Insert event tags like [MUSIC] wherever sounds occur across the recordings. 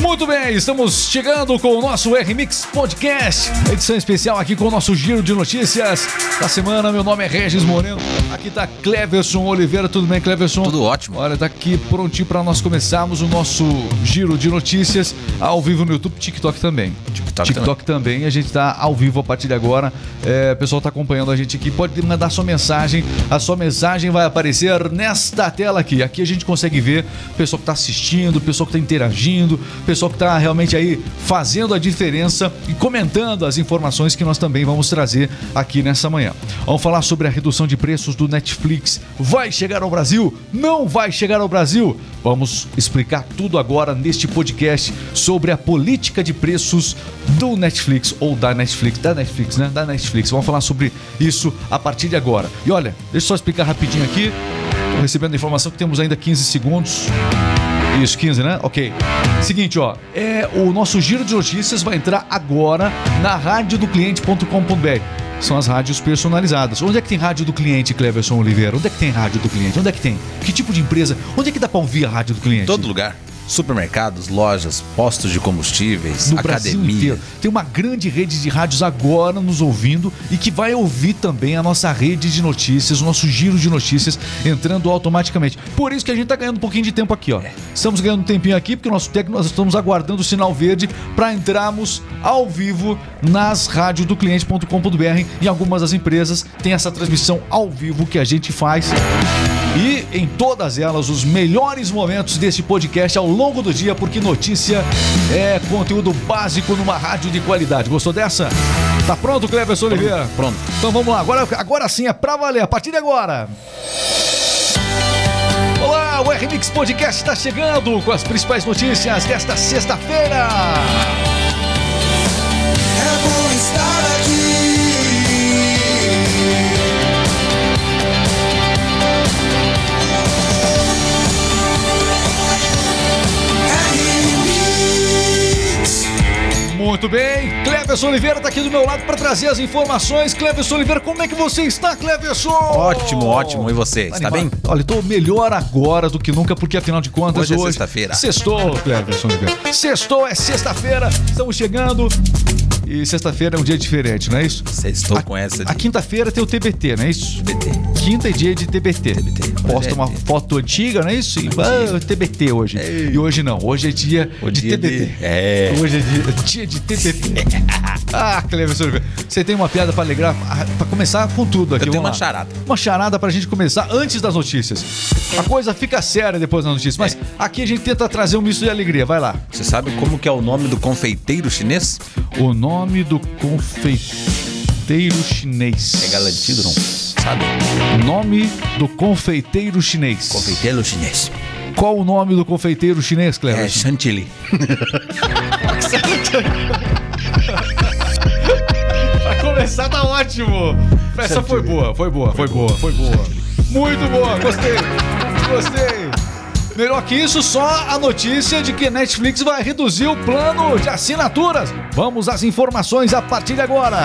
Muito bem, estamos chegando com o nosso R-Mix Podcast, edição especial aqui com o nosso giro de notícias da semana. Meu nome é Regis Moreno, aqui tá Cleverson Oliveira. Tudo bem, Cleverson? Tudo ótimo. Olha, tá aqui prontinho para nós começarmos o nosso giro de notícias ao vivo no YouTube, TikTok também. TikTok, TikTok também. também. A gente tá ao vivo a partir de agora. É, o pessoal tá acompanhando a gente aqui. Pode mandar sua mensagem. A sua mensagem vai aparecer nesta tela aqui. Aqui a gente consegue ver o pessoal que tá assistindo, o pessoal que tá interagindo, pessoal que tá realmente aí fazendo a diferença e comentando as informações que nós também vamos trazer aqui nessa manhã. Vamos falar sobre a redução de preços do Netflix. Vai chegar ao Brasil? Não vai chegar ao Brasil? Vamos explicar tudo agora neste podcast sobre a política de preços do Netflix ou da Netflix, da Netflix, né? Da Netflix. Vamos falar sobre isso a partir de agora. E olha, deixa eu só explicar rapidinho aqui. Tô recebendo a informação que temos ainda 15 segundos. Isso, 15, né? Ok. Seguinte, ó. É, o nosso giro de notícias vai entrar agora na radiodocliente.com.br. São as rádios personalizadas. Onde é que tem rádio do cliente, Cleverson Oliveira? Onde é que tem rádio do cliente? Onde é que tem? Que tipo de empresa? Onde é que dá pra ouvir a rádio do cliente? Todo lugar supermercados, lojas, postos de combustíveis, no academia. Tem uma grande rede de rádios agora nos ouvindo e que vai ouvir também a nossa rede de notícias, o nosso giro de notícias entrando automaticamente. Por isso que a gente tá ganhando um pouquinho de tempo aqui, ó. Estamos ganhando um tempinho aqui porque o nosso técnico nós estamos aguardando o sinal verde para entrarmos ao vivo nas rádios do cliente.com.br. Em algumas das empresas tem essa transmissão ao vivo que a gente faz. E em todas elas os melhores momentos desse podcast ao longo do dia, porque notícia é conteúdo básico numa rádio de qualidade. Gostou dessa? Tá pronto, Cleverson Oliveira? Pronto. Então vamos lá, agora, agora sim é pra valer, a partir de agora. Olá, o RMix Podcast está chegando com as principais notícias desta sexta-feira. É bom estar Muito bem, Cleverson Oliveira está aqui do meu lado para trazer as informações. Cleverson Oliveira, como é que você está, Cleverson? Ótimo, ótimo. E você, está bem? Olha, estou melhor agora do que nunca, porque afinal de contas hoje... é sexta-feira. Sextou, Cleverson Oliveira. Sextou, é sexta-feira, estamos chegando. E sexta-feira é um dia diferente, não é isso? Sextou com essa. De... A quinta-feira tem o TBT, não é isso? TBT. Quinta é dia de TBT. TBT. Posta é uma foto antiga, não é isso? E, ah, TBT hoje. É. E hoje não, hoje é dia o de dia TBT. De... É. Hoje é dia, [LAUGHS] dia de TBT. [LAUGHS] ah, Cleverson Oliveira. Você tem uma piada para alegrar, para começar com tudo aqui. Eu tenho uma lá. charada. Uma charada pra gente começar antes das notícias. A coisa fica séria depois das notícias, mas é. aqui a gente tenta trazer um misto de alegria. Vai lá. Você sabe como que é o nome do confeiteiro chinês? O nome do confeiteiro chinês. É garantido, não? Sabe? Nome do confeiteiro chinês. Confeiteiro chinês. Qual o nome do confeiteiro chinês, Cleber? É chantilly. [LAUGHS] Começar tá ótimo. Essa foi boa, foi boa, foi boa, foi boa. Muito boa, gostei. Gostei. Melhor que isso, só a notícia de que Netflix vai reduzir o plano de assinaturas. Vamos às informações a partir de agora.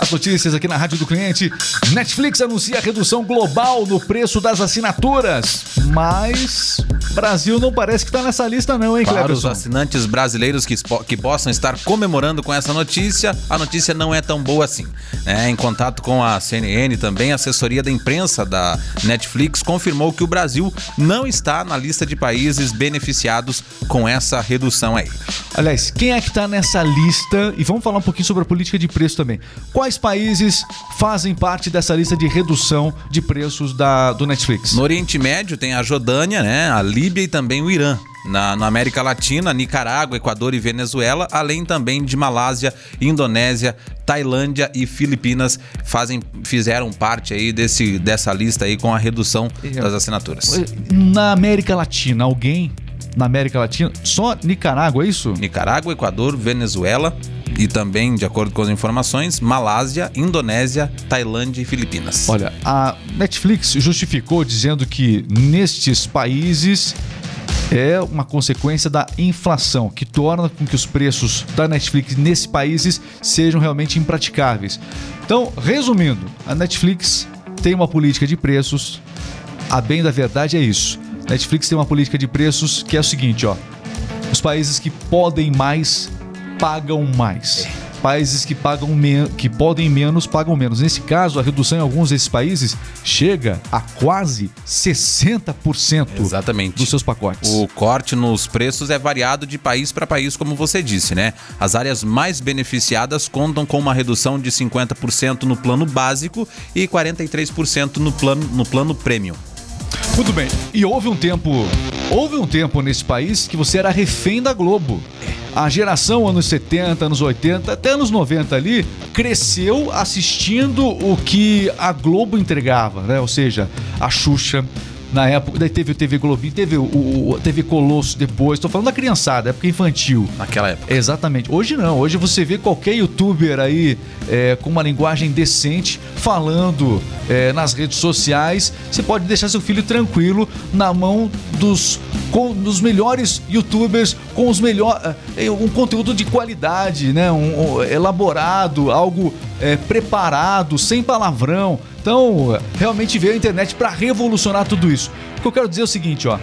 As notícias aqui na Rádio do Cliente. Netflix anuncia redução global no preço das assinaturas. Mas Brasil não parece que tá nessa lista não, hein, Para os assinantes brasileiros que, que possam estar comemorando com essa notícia, a notícia não é tão boa assim. É, em contato com a CNN também, a assessoria da imprensa da Netflix confirmou que o Brasil não está na lista de países beneficiados com essa redução aí. Aliás, quem é que está nessa lista? E vamos falar um pouquinho sobre a política de preço também. Quais países fazem parte dessa lista de redução de preços da, do Netflix? No Oriente Médio tem a Jordânia, né? A Líbia e também o Irã. Na, na, América Latina, Nicarágua, Equador e Venezuela, além também de Malásia, Indonésia, Tailândia e Filipinas fazem, fizeram parte aí desse, dessa lista aí com a redução das assinaturas. Na América Latina, alguém na América Latina, só Nicarágua, é isso? Nicarágua, Equador, Venezuela e também, de acordo com as informações, Malásia, Indonésia, Tailândia e Filipinas. Olha, a Netflix justificou dizendo que nestes países é uma consequência da inflação, que torna com que os preços da Netflix nesses países sejam realmente impraticáveis. Então, resumindo, a Netflix tem uma política de preços, a bem da verdade é isso. Netflix tem uma política de preços que é o seguinte, ó. Os países que podem mais pagam mais. Países que pagam que podem menos pagam menos. Nesse caso, a redução em alguns desses países chega a quase 60% Exatamente. dos seus pacotes. O corte nos preços é variado de país para país, como você disse, né? As áreas mais beneficiadas contam com uma redução de 50% no plano básico e 43% no plano, no plano premium. Muito bem. E houve um tempo, houve um tempo nesse país que você era refém da Globo. A geração anos 70, anos 80, até anos 90 ali, cresceu assistindo o que a Globo entregava, né? Ou seja, a Xuxa, na época, daí teve o TV Globinho, teve o, o, o TV Colosso depois. Tô falando da criançada, época infantil. Naquela época. Exatamente. Hoje não. Hoje você vê qualquer youtuber aí é, com uma linguagem decente falando é, nas redes sociais. Você pode deixar seu filho tranquilo na mão dos, com, dos melhores youtubers com os melhores. um conteúdo de qualidade, né? Um, um, elaborado, algo é, preparado, sem palavrão. Então, realmente veio a internet para revolucionar tudo isso. O que eu quero dizer é o seguinte, ó.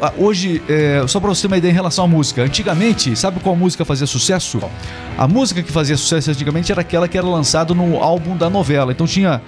A, hoje, é, só pra você ter uma ideia em relação à música, antigamente, sabe qual música fazia sucesso? A música que fazia sucesso antigamente era aquela que era lançada no álbum da novela. Então tinha.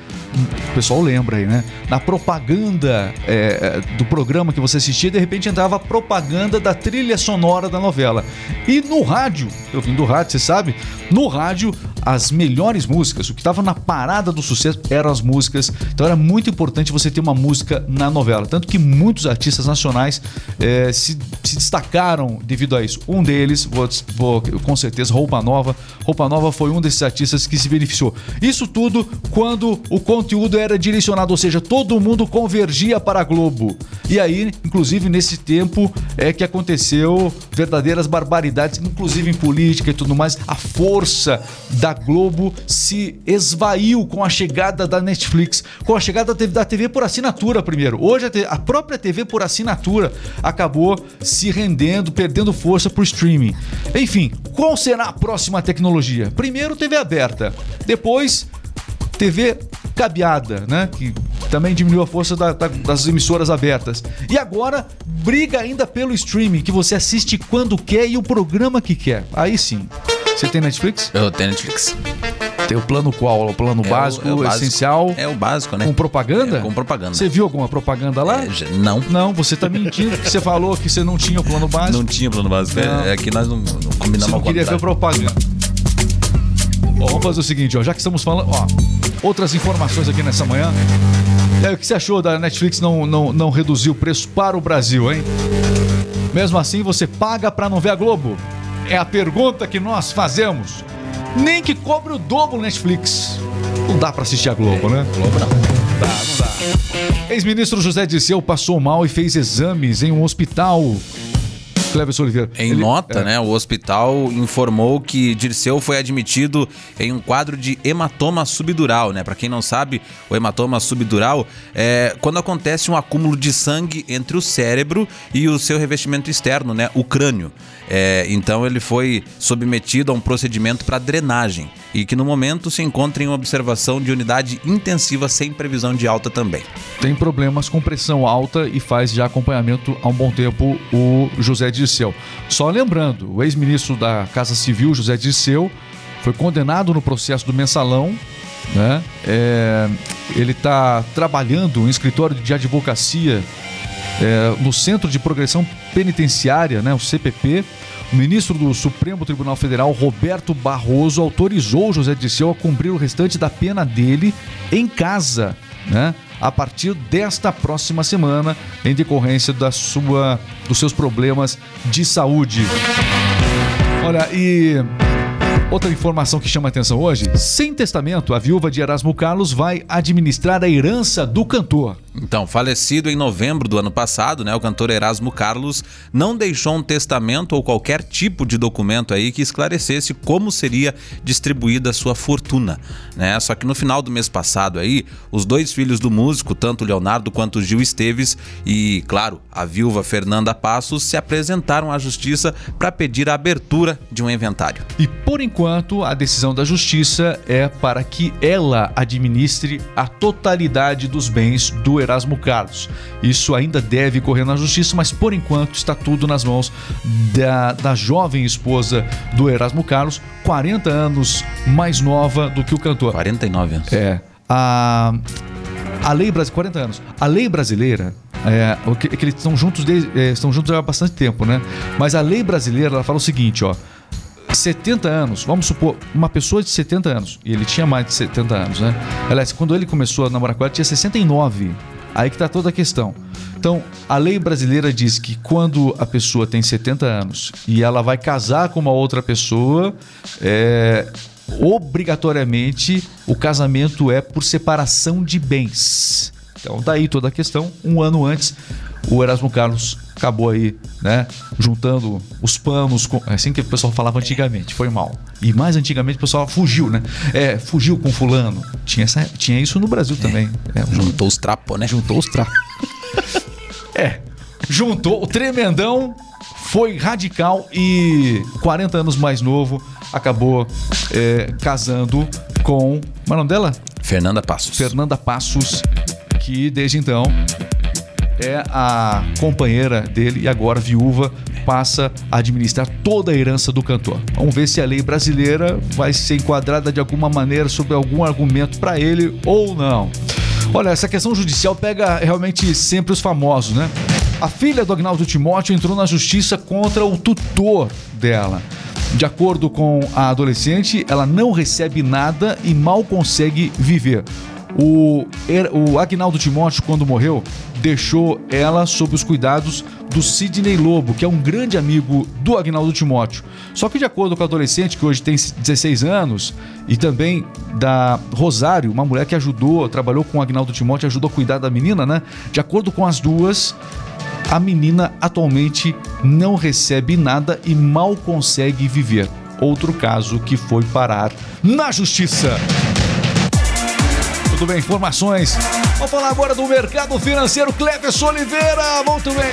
O pessoal lembra aí, né? Na propaganda é, do programa que você assistia, de repente entrava a propaganda da trilha sonora da novela. E no rádio, eu vim do rádio, você sabe? No rádio, as melhores músicas, o que estava na parada do sucesso eram as músicas. Então era muito importante você ter uma música na novela. Tanto que muitos artistas nacionais é, se, se, destacaram devido a isso. Um deles, vou, vou, com certeza, Roupa Nova. Roupa Nova foi um desses artistas que se beneficiou. Isso tudo quando o conteúdo era direcionado, ou seja, todo mundo convergia para a Globo. E aí, inclusive nesse tempo, é que aconteceu verdadeiras barbaridades, inclusive em política e tudo mais. A força da Globo se esvaiu com a chegada da Netflix, com a chegada da TV, por assinatura primeiro. Hoje a, a, própria TV por assinatura acabou se rendendo, perdendo força o streaming. Enfim, qual será a próxima tecnologia? Primeiro TV aberta, depois TV cabeada, né? Que também diminuiu a força da, da, das emissoras abertas. E agora briga ainda pelo streaming, que você assiste quando quer e o programa que quer. Aí sim. Você tem Netflix? Eu tenho Netflix. Tem o plano qual? O plano é básico, o, é o básico, essencial? É o básico, né? Com propaganda? É, com propaganda. Você viu alguma propaganda lá? É, não. Não, você tá mentindo. você falou que você não tinha o plano básico. Não tinha plano básico. É, é que nós não, não combinamos Você não queria ver propaganda. Bom, vamos fazer o seguinte, ó. Já que estamos falando, ó, outras informações aqui nessa manhã. É, o que você achou da Netflix não, não, não reduzir o preço para o Brasil, hein? Mesmo assim, você paga para não ver a Globo? É a pergunta que nós fazemos. Nem que cobre o dobro Netflix. Não dá para assistir a Globo, né? Globo não. Dá, não dá. Ex-ministro José Disseu passou mal e fez exames em um hospital Cleves Oliveira. Em Ele, nota, é... né, o hospital informou que Dirceu foi admitido em um quadro de hematoma subdural, né? Para quem não sabe, o hematoma subdural é quando acontece um acúmulo de sangue entre o cérebro e o seu revestimento externo, né, o crânio. É, então ele foi submetido a um procedimento para drenagem e que no momento se encontra em observação de unidade intensiva sem previsão de alta também. Tem problemas com pressão alta e faz já acompanhamento há um bom tempo o José Dirceu. Só lembrando, o ex-ministro da Casa Civil, José Dirceu, foi condenado no processo do mensalão. Né? É, ele está trabalhando em escritório de advocacia é, no Centro de Progressão Penitenciária, né, o CPP, o ministro do Supremo Tribunal Federal, Roberto Barroso, autorizou José Disseu a cumprir o restante da pena dele em casa, né? A partir desta próxima semana, em decorrência da sua, dos seus problemas de saúde. Olha, e Outra informação que chama atenção hoje: sem testamento, a viúva de Erasmo Carlos vai administrar a herança do cantor. Então, falecido em novembro do ano passado, né, o cantor Erasmo Carlos não deixou um testamento ou qualquer tipo de documento aí que esclarecesse como seria distribuída sua fortuna, né? Só que no final do mês passado aí, os dois filhos do músico, tanto Leonardo quanto Gil Esteves e, claro, a viúva Fernanda Passos se apresentaram à justiça para pedir a abertura de um inventário. E por enquanto, a decisão da justiça é para que ela administre a totalidade dos bens do Erasmo Carlos. Isso ainda deve correr na justiça, mas por enquanto está tudo nas mãos da, da jovem esposa do Erasmo Carlos, 40 anos mais nova do que o cantor. 49 anos. É. A, a lei brasileira. 40 anos. A lei brasileira. É, que, é que eles estão juntos, desde, é, estão juntos há bastante tempo, né? Mas a lei brasileira ela fala o seguinte, ó. 70 anos, vamos supor, uma pessoa de 70 anos, e ele tinha mais de 70 anos, né? Aliás, quando ele começou a namorar com ela, tinha 69. Aí que tá toda a questão. Então, a lei brasileira diz que quando a pessoa tem 70 anos e ela vai casar com uma outra pessoa, é, obrigatoriamente o casamento é por separação de bens. Então, daí toda a questão. Um ano antes, o Erasmo Carlos acabou aí, né, juntando os panos, com, é assim que o pessoal falava antigamente, foi mal. E mais antigamente o pessoal fugiu, né? É, fugiu com fulano. Tinha, essa, tinha isso no Brasil também. É, Juntou os trapos, né? juntou os trapos. [LAUGHS] é, juntou o tremendão, foi radical e 40 anos mais novo, acabou é, casando com. Como é o nome dela? Fernanda Passos. Fernanda Passos, que desde então é a companheira dele e agora viúva passa a administrar toda a herança do cantor. Vamos ver se a lei brasileira vai ser enquadrada de alguma maneira sob algum argumento para ele ou não. Olha, essa questão judicial pega realmente sempre os famosos, né? A filha do Agnaldo Timóteo entrou na justiça contra o tutor dela. De acordo com a adolescente, ela não recebe nada e mal consegue viver. O, Er- o Agnaldo Timóteo, quando morreu, deixou ela sob os cuidados do Sidney Lobo, que é um grande amigo do Agnaldo Timóteo. Só que, de acordo com a adolescente, que hoje tem 16 anos, e também da Rosário, uma mulher que ajudou, trabalhou com o Agnaldo Timóteo, ajudou a cuidar da menina, né? De acordo com as duas, a menina atualmente não recebe nada e mal consegue viver. Outro caso que foi parar na justiça. Tudo bem, informações. Vamos falar agora do mercado financeiro. Cleverson Oliveira, muito bem.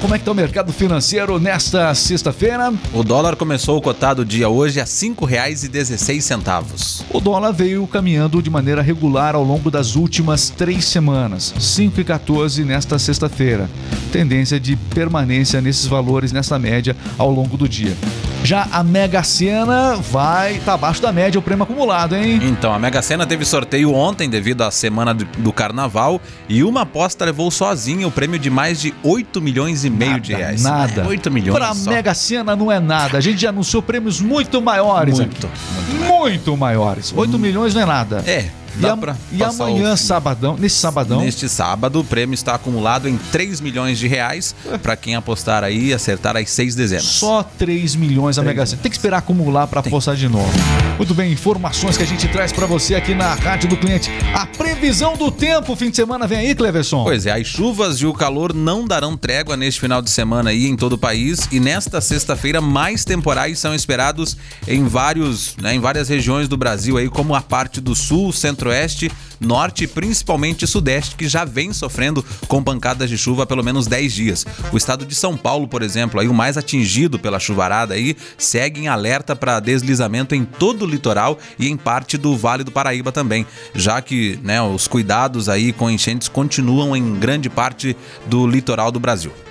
Como é que tá o mercado financeiro nesta sexta-feira? O dólar começou o cotado dia hoje a R$ 5,16. O dólar veio caminhando de maneira regular ao longo das últimas três semanas, 5,14 nesta sexta-feira. Tendência de permanência nesses valores, nessa média, ao longo do dia. Já a Mega Sena vai tá abaixo da média o prêmio acumulado, hein? Então, a Mega Sena teve sorteio ontem devido à semana do, carnaval e uma aposta levou sozinha o prêmio de mais de 8 milhões e meio de reais. Nada. É, 8 milhões Pra só. Mega Sena não é nada. A gente já anunciou prêmios muito maiores Muito, aqui. Muito maiores. 8 milhões não é nada. É, E, dá a- pra e amanhã, o- sabadão, nesse sabadão, Neste sábado, o prêmio está acumulado em 3 milhões de reais para quem apostar aí e acertar as seis dezenas. Só 3 milhões a Mega Sena. Tem que esperar acumular para apostar de novo. Muito bem, informações que a gente traz para você aqui na Rádio do Cliente. A previsão do tempo, fim de semana, vem aí, Cleverson. Pois é, as chuvas e o calor não darão trégua neste final de semana aí em todo o país e nesta sexta-feira mais temporais são esperados em vários, né, em várias regiões do Brasil aí, como a parte do sul, centro-oeste, norte e principalmente sudeste, que já vem sofrendo com pancadas de chuva há pelo menos 10 dias. O estado de São Paulo, por exemplo, aí o mais atingido pela chuvarada aí, segue em alerta para deslizamento em todo o litoral e em parte do Vale do Paraíba também, já que, né, os cuidados aí com enchentes continuam em grande parte do litoral do Brasil.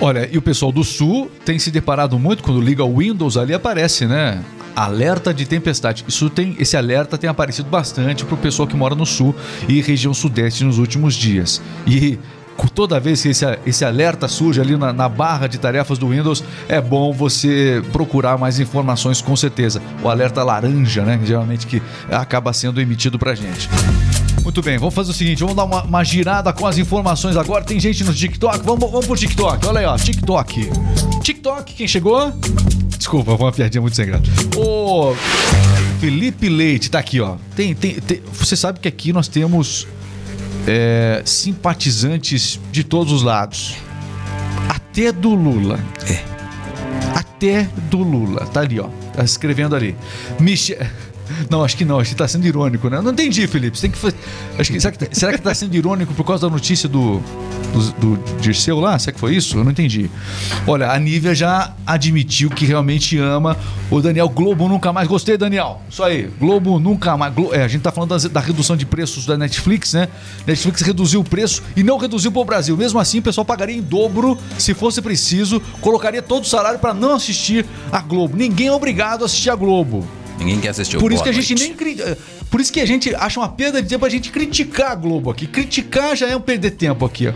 Olha, e o pessoal do Sul tem se deparado muito quando liga o Windows ali aparece, né? Alerta de tempestade. Isso tem, esse alerta tem aparecido bastante pro pessoal que mora no Sul e região Sudeste nos últimos dias. E toda vez que esse, esse alerta surge ali na, na barra de tarefas do Windows, é bom você procurar mais informações com certeza. O alerta laranja, né? Geralmente que acaba sendo emitido pra gente. Muito bem, vamos fazer o seguinte, vamos dar uma, uma girada com as informações agora. Tem gente no TikTok, vamos, vamos pro TikTok. Olha aí, ó, TikTok. TikTok, quem chegou? Desculpa, foi uma piadinha muito sem graça. Ô, Felipe Leite, tá aqui, ó. Tem, tem, tem- você sabe que aqui nós temos é, simpatizantes de todos os lados. Até do Lula. É. Até do Lula. Tá ali, ó. Tá escrevendo ali. Michel. Não, acho que não, acho que tá sendo irônico, né? Não entendi, Felipe. Você tem que fa- acho que será, que será que tá sendo irônico por causa da notícia do do, do Dirceu lá? Será que foi isso? Eu não entendi. Olha, a Nívia já admitiu que realmente ama o Daniel Globo nunca mais. Gostei, Daniel. Isso aí. Globo nunca mais. Glo- é, a gente tá falando das- da, redução de preços da Netflix, né? Netflix reduziu o preço e não reduziu pro Brasil. Mesmo assim, o pessoal pagaria em dobro se fosse preciso, colocaria todo o salário para não assistir a Globo. Ninguém é obrigado a assistir a Globo. Ninguém quer assistir o Por isso Boa que a gente Noite. nem cri- eh, Por isso que a gente acha uma perda de tempo a gente criticar a Globo aqui. Criticar já é um perder tempo aqui, ó.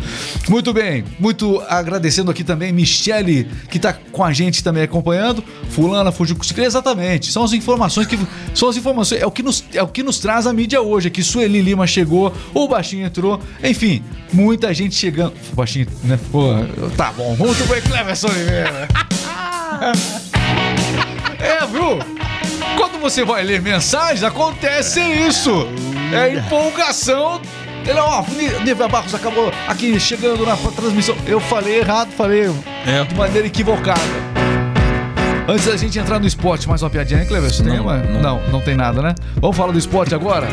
Muito bem. Muito agradecendo aqui também Michele, que tá com a gente também acompanhando. Fulana fugiu com o Exatamente. São as informações que. São as informações. É o que nos, é o que nos traz a mídia hoje. Aqui Sueli Lima chegou, o Baixinho entrou. Enfim, muita gente chegando. O Baixinho, né? Pô, tá bom. Muito bem, Cleverson Oliveira. [LAUGHS] É, viu? Quando você vai ler mensagens, acontece isso. É empolgação. Ele, ó, Nívia Barros acabou aqui chegando na transmissão. Eu falei errado, falei É. de maneira equivocada. Antes da gente entrar no esporte, mais uma piadinha, hein, Cleber? Você tem Não, uma? não. não, não tem nada, né? Vamos falar do esporte agora?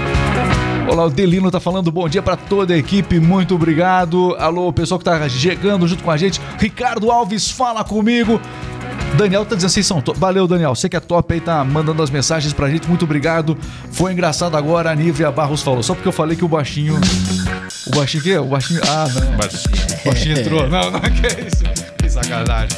Olá, o Delino tá falando bom dia pra toda a equipe, muito obrigado. Alô, pessoal que tá chegando junto com a gente. Ricardo Alves, fala comigo. Daniel tá dizendo vocês são top. Valeu, Daniel. Você que é top aí, tá mandando as mensagens pra gente. Muito obrigado. Foi engraçado agora, a Nívia Barros falou. Só porque eu falei que o baixinho. O baixinho o quê? O baixinho. Ah, não. O baixinho entrou. Não, não, [LAUGHS] que é isso. Que sacanagem.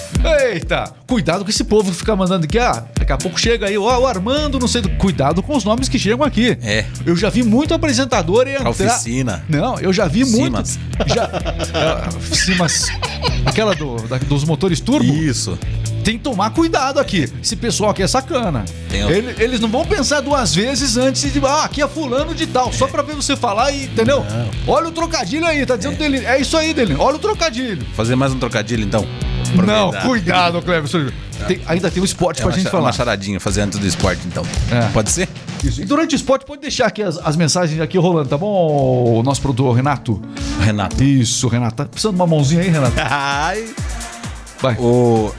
Eita! Cuidado com esse povo que fica mandando aqui. Ah, daqui a pouco chega aí. Ó, o Armando, não sei. do- Cuidado com os nomes que chegam aqui. É. Eu já vi muito apresentador entrar. oficina. Não, eu já vi muito. Simas. Já. Ah, Simas. Aquela do, da- dos motores turbo. Isso. Tem que tomar cuidado aqui. Esse pessoal aqui é sacana. Tem o- Ele- eles não vão pensar duas vezes antes de. Ah, aqui é fulano de tal. Só pra ver você falar e. Entendeu? Olha o trocadilho aí, tá dizendo dele. É isso aí, dele. Olha o trocadilho. Fazer mais um trocadilho, então. Não, cuidado, Cleber. Tem- ainda tem um esporte É pra gente falar. uma charadinha, fazer antes do esporte, então. É. Pode ser? Isso. E durante o esporte, pode deixar aqui as, as mensagens aqui rolando, tá bom, o nosso produtor Renato? Renato. Isso, Renato. Tá precisando de uma mãozinha aí, Renato? [LAUGHS] Ai. Vai. O,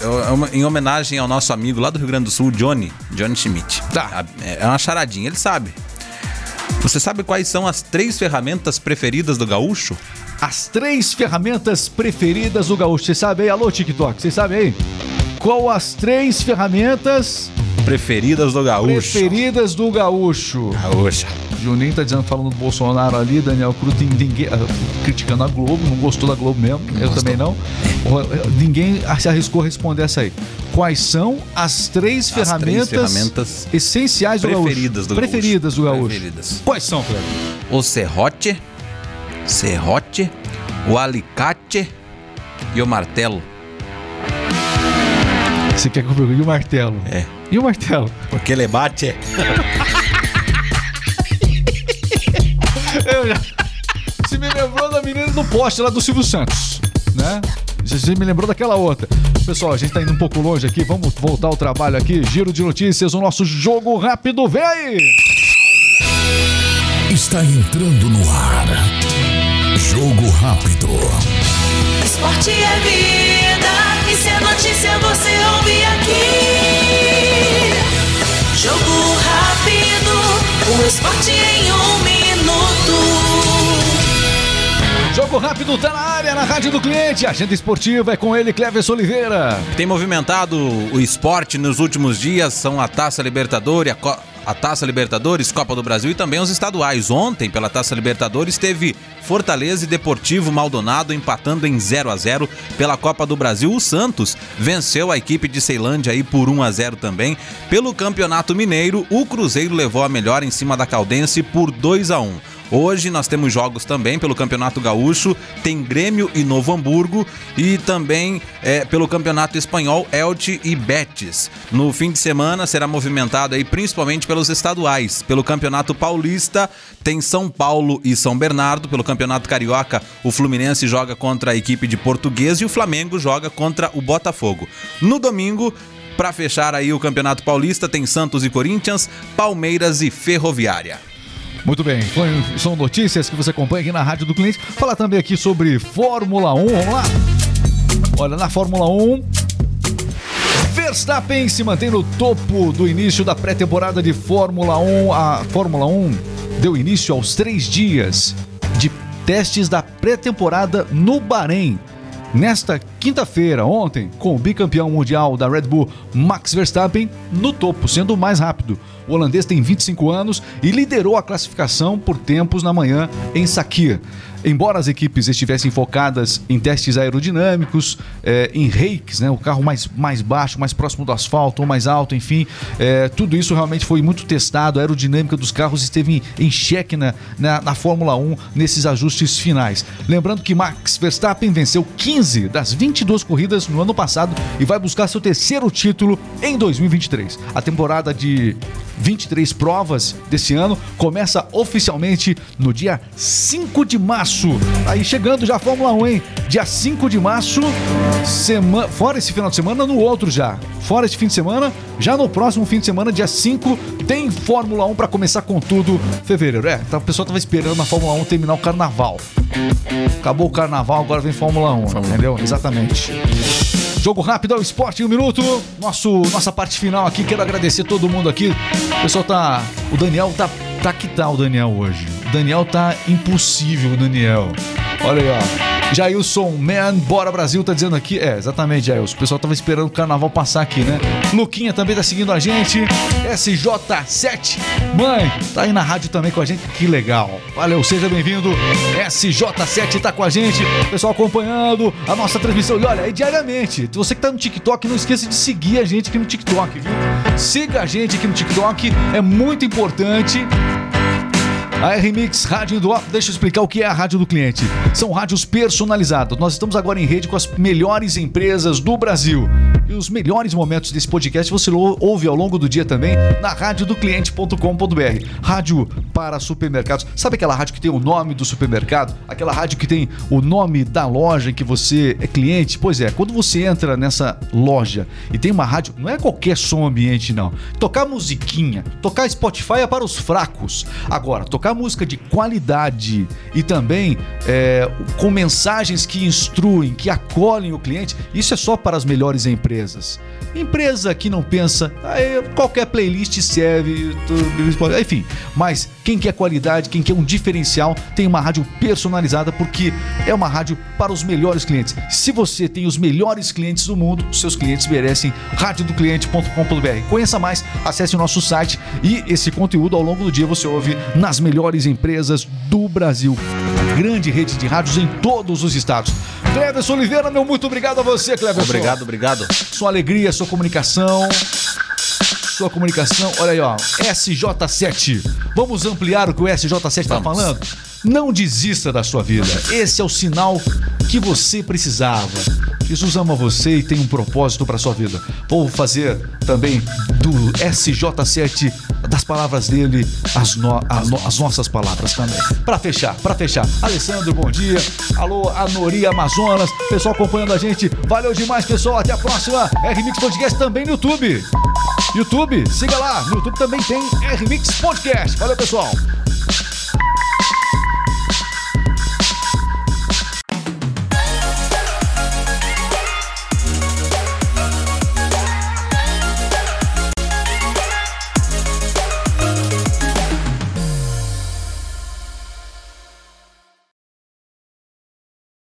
é em homenagem ao nosso amigo lá do Rio Grande do Sul, Johnny, Johnny Schmidt. Tá. A- É uma charadinha, ele sabe. Você sabe quais são as três ferramentas preferidas do gaúcho? As três ferramentas preferidas do gaúcho. Você sabe aí? Alô, TikTok, você sabe aí? Qual as três ferramentas Preferidas do gaúcho. preferidas do gaúcho? Gaúcha. Juninho tá dizendo, falando do Bolsonaro ali, Daniel Cruz, ninguém, ah, criticando a Globo, não gostou da Globo mesmo, eu gostou. também não. O- Ninguém se arriscou a responder essa aí. Quais são as três, As ferramentas, três ferramentas essenciais do preferidas gaúcho? do preferidas gaúcho. do gaúcho. Preferidas. Quais são, Cleber? O serrote, serrote, o alicate e o martelo. Você quer que eu pergunte? E o martelo? É. E o martelo? Porque ele bate. [LAUGHS] [LAUGHS] Você me lembrou da menina do poste lá do Silvio Santos, né? Você me lembrou daquela outra. Pessoal, a gente tá indo um pouco longe aqui, vamos voltar ao trabalho aqui. Giro de notícias, o nosso jogo rápido, vem aí! Está entrando no ar. Jogo rápido. Esporte é vida, e se é notícia você ouve aqui. Jogo rápido, o esporte em um Jogo rápido tá na área, na rádio do cliente. Agenda esportiva é com ele, Cleves Oliveira. Tem movimentado o esporte nos últimos dias, são a Taça Libertadores, a, Co- a Taça Libertadores, Copa do Brasil e também os estaduais. Ontem, pela Taça Libertadores, teve Fortaleza e Deportivo Maldonado empatando em 0 a 0 pela Copa do Brasil. O Santos venceu a equipe de Ceilândia aí por 1 a 0 também. Pelo Campeonato Mineiro, o Cruzeiro levou a melhor em cima da Caldense por 2 a 1. Hoje nós temos jogos também pelo Campeonato Gaúcho, tem Grêmio e Novo Hamburgo e também é, pelo Campeonato Espanhol, Elche e Betis. No fim de semana será movimentado aí principalmente pelos estaduais. Pelo Campeonato Paulista tem São Paulo e São Bernardo. Pelo Campeonato Carioca, o Fluminense joga contra a equipe de Português e o Flamengo joga contra o Botafogo. No domingo, para fechar aí o Campeonato Paulista, tem Santos e Corinthians, Palmeiras e Ferroviária. Muito bem, são notícias que você acompanha aqui na Rádio do Cliente. Falar também aqui sobre Fórmula 1, vamos lá? Olha, na Fórmula 1, Verstappen se mantém no topo do início da pré-temporada de Fórmula 1. A Fórmula 1 deu início aos três dias de testes da pré-temporada no Bahrein. Nesta quinta-feira, ontem, com o bicampeão mundial da Red Bull, Max Verstappen, no topo, sendo o mais rápido. O holandês tem 25 anos e liderou a classificação por tempos na manhã em Sakir. Embora as equipes estivessem focadas em testes aerodinâmicos, eh, em reikes, né, o carro mais, mais baixo, mais próximo do asfalto ou mais alto, enfim, eh, tudo isso realmente foi muito testado. A aerodinâmica dos carros esteve em, em xeque na, na, na Fórmula 1 nesses ajustes finais. Lembrando que Max Verstappen venceu 15 das 22 corridas no ano passado e vai buscar seu terceiro título em 2023. A temporada de 23 provas desse ano começa oficialmente no dia 5 de março. Aí chegando já a Fórmula 1, hein? Dia 5 de março, semana, fora esse final de semana, no outro já. Fora esse fim de semana, já no próximo fim de semana, dia 5, tem Fórmula 1 para começar com tudo. Fevereiro, é. Tá, o pessoal tava esperando a Fórmula 1 terminar o carnaval. Acabou o carnaval, agora vem Fórmula 1, entendeu? Exatamente. Jogo rápido ao esporte em um minuto. Nosso, nossa parte final aqui. Quero agradecer todo mundo aqui. O pessoal tá. O Daniel tá. Tá que tá o Daniel hoje. O Daniel tá impossível, o Daniel. Olha aí, ó. Jailson Man, bora Brasil, tá dizendo aqui. É, exatamente, Jailson. O pessoal tava esperando o carnaval passar aqui, né? Luquinha também tá seguindo a gente. SJ7. Mãe, tá aí na rádio também com a gente. Que legal. Valeu, seja bem-vindo. SJ7 tá com a gente. Pessoal acompanhando a nossa transmissão. E olha, é diariamente. Você que tá no TikTok, não esqueça de seguir a gente aqui no TikTok, viu? Siga a gente aqui no TikTok. É muito importante. A RMix Rádio do Deixa eu explicar o que é a Rádio do Cliente. São rádios personalizadas. Nós estamos agora em rede com as melhores empresas do Brasil. E os melhores momentos desse podcast você ouve ao longo do dia também na radiodocliente.com.br. Rádio para supermercados. Sabe aquela rádio que tem o nome do supermercado? Aquela rádio que tem o nome da loja em que você é cliente? Pois é, quando você entra nessa loja e tem uma rádio, não é qualquer som ambiente, não. Tocar musiquinha, tocar Spotify é para os fracos. Agora, tocar música de qualidade e também é, com mensagens que instruem, que acolhem o cliente, isso é só para as melhores empresas. Empresa que não pensa, "Ah, qualquer playlist serve, tudo, enfim. Mas quem quer qualidade, quem quer um diferencial, tem uma rádio personalizada porque é uma rádio para os melhores clientes. Se você tem os melhores clientes do mundo, seus clientes merecem radiodocliente.com.br. Conheça mais, acesse o nosso site e esse conteúdo ao longo do dia você ouve nas melhores empresas do Brasil. Grande rede de rádios em todos os estados. Cleverson Oliveira, meu muito obrigado a você, Cleverson. Obrigado, obrigado. Sua alegria, sua comunicação. Sua comunicação, olha aí, ó. SJ7. Vamos ampliar o que o SJ7 está falando? Não desista da sua vida. Esse é o sinal que você precisava. Jesus ama você e tem um propósito para sua vida. Vou fazer também do SJ7 das palavras dele as, no- no- as nossas palavras também. Para fechar, para fechar. Alessandro, bom dia. Alô, Anori Amazonas. Pessoal acompanhando a gente. Valeu demais, pessoal. Até a próxima. RMix Podcast também no YouTube. YouTube, siga lá. No YouTube também tem RMix Podcast. Valeu, pessoal.